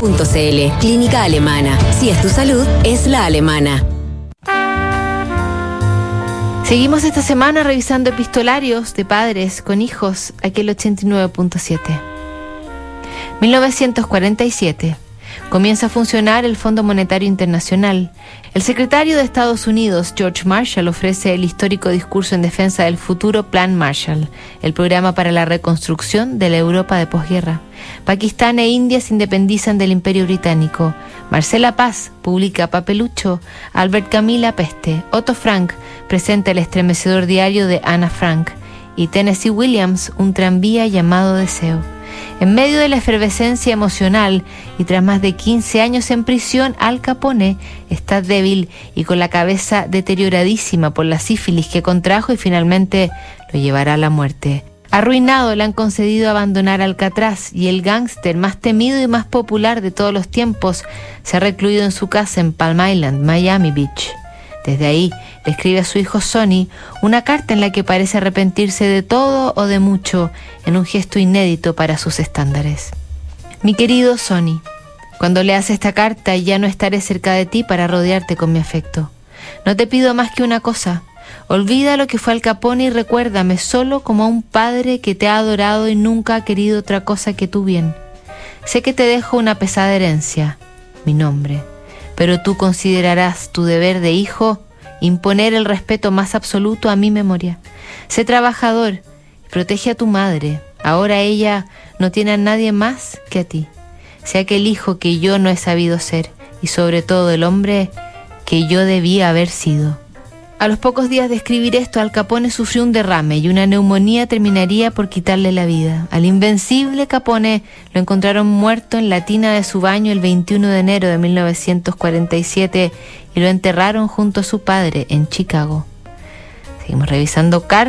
.cl Clínica Alemana. Si es tu salud, es la alemana. Seguimos esta semana revisando epistolarios de padres con hijos, aquí el 89.7. 1947. Comienza a funcionar el Fondo Monetario Internacional. El secretario de Estados Unidos, George Marshall, ofrece el histórico discurso en defensa del futuro Plan Marshall, el programa para la reconstrucción de la Europa de posguerra. Pakistán e India se independizan del Imperio Británico. Marcela Paz publica Papelucho. Albert Camila Peste. Otto Frank presenta el estremecedor diario de Anna Frank. Y Tennessee Williams, un tranvía llamado Deseo. En medio de la efervescencia emocional y tras más de 15 años en prisión, Al Capone está débil y con la cabeza deterioradísima por la sífilis que contrajo y finalmente lo llevará a la muerte. Arruinado le han concedido abandonar Alcatraz y el gángster más temido y más popular de todos los tiempos se ha recluido en su casa en Palm Island, Miami Beach. Desde ahí le escribe a su hijo Sonny una carta en la que parece arrepentirse de todo o de mucho en un gesto inédito para sus estándares. Mi querido Sonny, cuando leas esta carta ya no estaré cerca de ti para rodearte con mi afecto. No te pido más que una cosa, Olvida lo que fue Al Capone y recuérdame solo como a un padre que te ha adorado y nunca ha querido otra cosa que tu bien. Sé que te dejo una pesada herencia, mi nombre, pero tú considerarás tu deber de hijo imponer el respeto más absoluto a mi memoria. Sé trabajador protege a tu madre. Ahora ella no tiene a nadie más que a ti. Sé aquel hijo que yo no he sabido ser y sobre todo el hombre que yo debía haber sido. A los pocos días de escribir esto, Al Capone sufrió un derrame y una neumonía terminaría por quitarle la vida. Al invencible Capone lo encontraron muerto en la tina de su baño el 21 de enero de 1947 y lo enterraron junto a su padre en Chicago. Seguimos revisando cartas